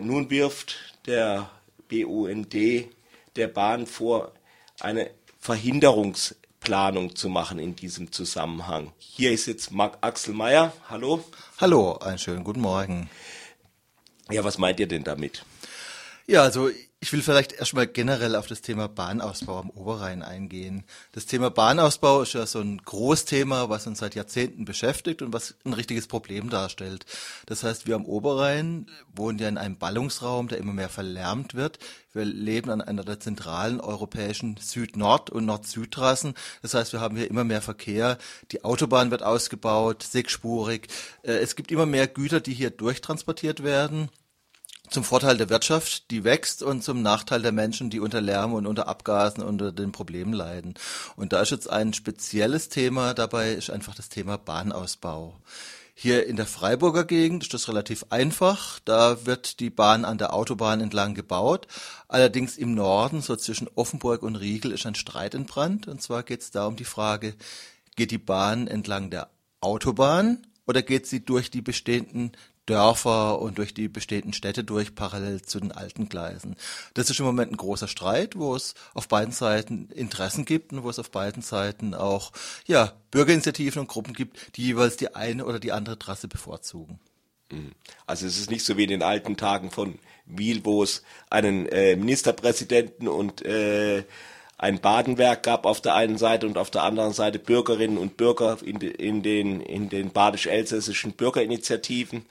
Nun wirft der BUND der Bahn vor, eine Verhinderungsplanung zu machen in diesem Zusammenhang. Hier ist jetzt Marc Axel Meyer. Hallo. Hallo, einen schönen guten Morgen. Ja, was meint ihr denn damit? Ja, also ich will vielleicht erstmal generell auf das Thema Bahnausbau am Oberrhein eingehen. Das Thema Bahnausbau ist ja so ein Großthema, was uns seit Jahrzehnten beschäftigt und was ein richtiges Problem darstellt. Das heißt, wir am Oberrhein wohnen ja in einem Ballungsraum, der immer mehr verlärmt wird. Wir leben an einer der zentralen europäischen Süd-Nord- und Nord-Süd-Trassen. Das heißt, wir haben hier immer mehr Verkehr. Die Autobahn wird ausgebaut, sechsspurig. Äh, es gibt immer mehr Güter, die hier durchtransportiert werden zum Vorteil der Wirtschaft, die wächst, und zum Nachteil der Menschen, die unter Lärm und unter Abgasen und unter den Problemen leiden. Und da ist jetzt ein spezielles Thema dabei, ist einfach das Thema Bahnausbau. Hier in der Freiburger Gegend ist das relativ einfach. Da wird die Bahn an der Autobahn entlang gebaut. Allerdings im Norden, so zwischen Offenburg und Riegel, ist ein Streit entbrannt. Und zwar geht es da um die Frage, geht die Bahn entlang der Autobahn oder geht sie durch die bestehenden Dörfer und durch die bestehenden Städte durch, parallel zu den alten Gleisen. Das ist im Moment ein großer Streit, wo es auf beiden Seiten Interessen gibt und wo es auf beiden Seiten auch ja, Bürgerinitiativen und Gruppen gibt, die jeweils die eine oder die andere Trasse bevorzugen. Mhm. Also es ist nicht so wie in den alten Tagen von Wiel, wo es einen äh, Ministerpräsidenten und äh, ein Badenwerk gab auf der einen Seite und auf der anderen Seite Bürgerinnen und Bürger in, de, in den, in den badisch-elsässischen Bürgerinitiativen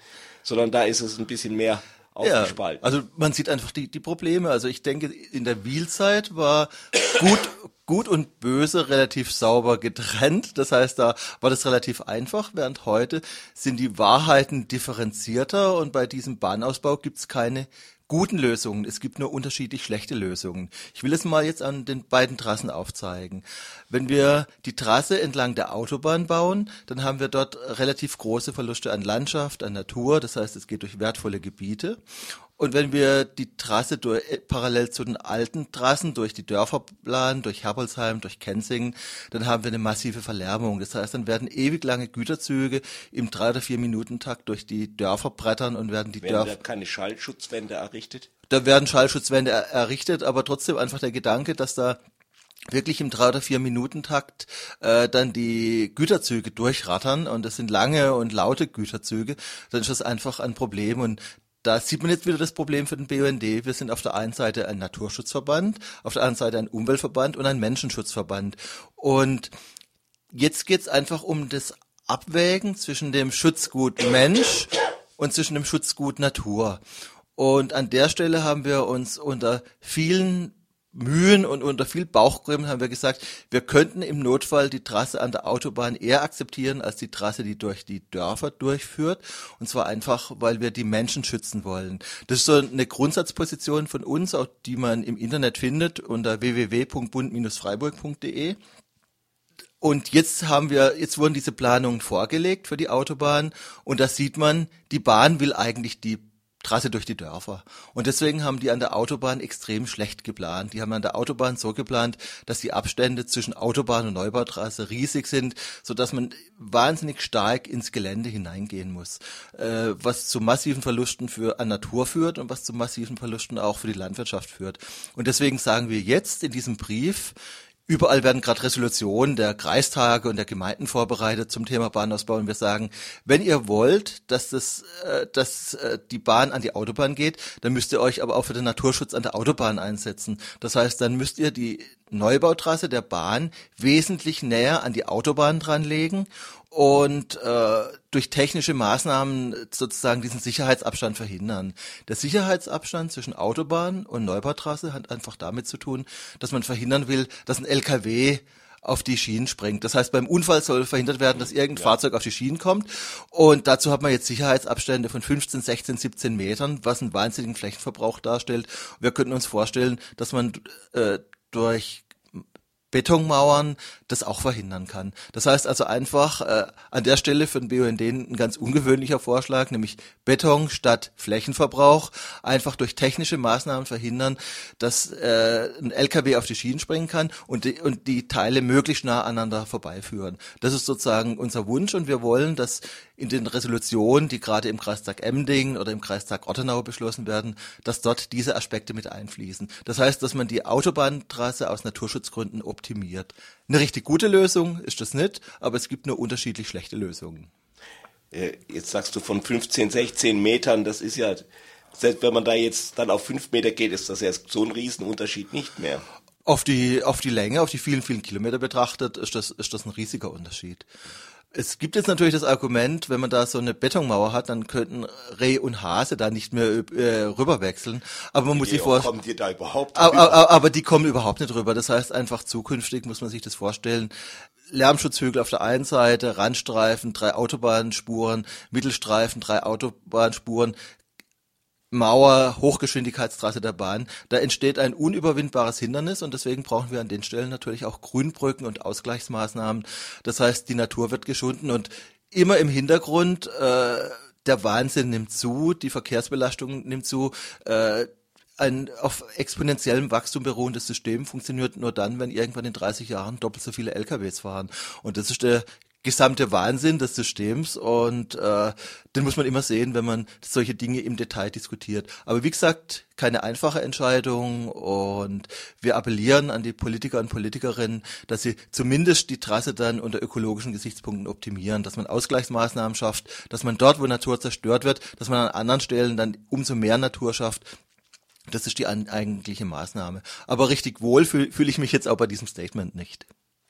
sondern da ist es ein bisschen mehr aufgespalten. Ja, also man sieht einfach die, die Probleme. Also ich denke, in der Wielzeit war gut, gut und böse relativ sauber getrennt. Das heißt, da war das relativ einfach, während heute sind die Wahrheiten differenzierter und bei diesem Bahnausbau gibt's keine guten Lösungen. Es gibt nur unterschiedlich schlechte Lösungen. Ich will es mal jetzt an den beiden Trassen aufzeigen. Wenn wir die Trasse entlang der Autobahn bauen, dann haben wir dort relativ große Verluste an Landschaft, an Natur. Das heißt, es geht durch wertvolle Gebiete. Und wenn wir die Trasse durch, äh, parallel zu den alten Trassen durch die Dörfer planen, durch Herbolzheim, durch Kenzingen, dann haben wir eine massive Verlärmung. Das heißt, dann werden ewig lange Güterzüge im drei oder vier Minuten Takt durch die Dörfer brettern und werden die Dörfer. Werden da keine Schallschutzwände errichtet? Da werden Schallschutzwände er errichtet, aber trotzdem einfach der Gedanke, dass da wirklich im drei oder vier Minuten Takt äh, dann die Güterzüge durchrattern und das sind lange und laute Güterzüge, dann ist das einfach ein Problem und da sieht man jetzt wieder das Problem für den BUND. Wir sind auf der einen Seite ein Naturschutzverband, auf der anderen Seite ein Umweltverband und ein Menschenschutzverband. Und jetzt geht es einfach um das Abwägen zwischen dem Schutzgut Mensch und zwischen dem Schutzgut Natur. Und an der Stelle haben wir uns unter vielen Mühen und unter viel Bauchgrimmen haben wir gesagt, wir könnten im Notfall die Trasse an der Autobahn eher akzeptieren als die Trasse, die durch die Dörfer durchführt. Und zwar einfach, weil wir die Menschen schützen wollen. Das ist so eine Grundsatzposition von uns, auch die man im Internet findet unter www.bund-freiburg.de. Und jetzt haben wir, jetzt wurden diese Planungen vorgelegt für die Autobahn und da sieht man, die Bahn will eigentlich die Trasse durch die Dörfer. Und deswegen haben die an der Autobahn extrem schlecht geplant. Die haben an der Autobahn so geplant, dass die Abstände zwischen Autobahn und Neubautrasse riesig sind, so man wahnsinnig stark ins Gelände hineingehen muss, äh, was zu massiven Verlusten für an Natur führt und was zu massiven Verlusten auch für die Landwirtschaft führt. Und deswegen sagen wir jetzt in diesem Brief, Überall werden gerade Resolutionen der Kreistage und der Gemeinden vorbereitet zum Thema Bahnausbau und wir sagen, wenn ihr wollt, dass das, äh, dass äh, die Bahn an die Autobahn geht, dann müsst ihr euch aber auch für den Naturschutz an der Autobahn einsetzen. Das heißt, dann müsst ihr die Neubautrasse der Bahn wesentlich näher an die Autobahn dranlegen und äh, durch technische Maßnahmen sozusagen diesen Sicherheitsabstand verhindern. Der Sicherheitsabstand zwischen Autobahn und Neubautrasse hat einfach damit zu tun, dass man verhindern will, dass ein LKW auf die Schienen springt. Das heißt, beim Unfall soll verhindert werden, dass irgendein ja. Fahrzeug auf die Schienen kommt. Und dazu hat man jetzt Sicherheitsabstände von 15, 16, 17 Metern, was einen wahnsinnigen Flächenverbrauch darstellt. Wir könnten uns vorstellen, dass man äh, durch Betonmauern das auch verhindern kann. Das heißt also einfach äh, an der Stelle für den BUND ein ganz ungewöhnlicher Vorschlag, nämlich Beton statt Flächenverbrauch, einfach durch technische Maßnahmen verhindern, dass äh, ein LKW auf die Schienen springen kann und die, und die Teile möglichst nah aneinander vorbeiführen. Das ist sozusagen unser Wunsch und wir wollen, dass in den Resolutionen, die gerade im Kreistag Emding oder im Kreistag Ottenau beschlossen werden, dass dort diese Aspekte mit einfließen. Das heißt, dass man die Autobahntrasse aus Naturschutzgründen optimiert. Eine richtig gute Lösung ist das nicht, aber es gibt nur unterschiedlich schlechte Lösungen. Äh, jetzt sagst du von 15, 16 Metern, das ist ja, selbst wenn man da jetzt dann auf 5 Meter geht, ist das ja so ein Riesenunterschied nicht mehr. Auf die, auf die Länge, auf die vielen, vielen Kilometer betrachtet, ist das, ist das ein riesiger Unterschied. Es gibt jetzt natürlich das Argument, wenn man da so eine Betonmauer hat, dann könnten Reh und Hase da nicht mehr äh, rüberwechseln. Aber man muss sich vorstellen. Kommen die da überhaupt aber, aber, aber die kommen überhaupt nicht rüber. Das heißt einfach zukünftig muss man sich das vorstellen. Lärmschutzhügel auf der einen Seite, Randstreifen, drei Autobahnspuren, Mittelstreifen, drei Autobahnspuren, Mauer, Hochgeschwindigkeitstrasse der Bahn, da entsteht ein unüberwindbares Hindernis und deswegen brauchen wir an den Stellen natürlich auch Grünbrücken und Ausgleichsmaßnahmen. Das heißt, die Natur wird geschunden und immer im Hintergrund, äh, der Wahnsinn nimmt zu, die Verkehrsbelastung nimmt zu, äh, ein auf exponentiellem Wachstum beruhendes System funktioniert nur dann, wenn irgendwann in 30 Jahren doppelt so viele LKWs fahren. Und das ist der gesamte Wahnsinn des Systems und äh, den muss man immer sehen, wenn man solche Dinge im Detail diskutiert. Aber wie gesagt, keine einfache Entscheidung und wir appellieren an die Politiker und Politikerinnen, dass sie zumindest die Trasse dann unter ökologischen Gesichtspunkten optimieren, dass man Ausgleichsmaßnahmen schafft, dass man dort, wo Natur zerstört wird, dass man an anderen Stellen dann umso mehr Natur schafft. Das ist die eigentliche Maßnahme. Aber richtig wohl fühle fühl ich mich jetzt auch bei diesem Statement nicht.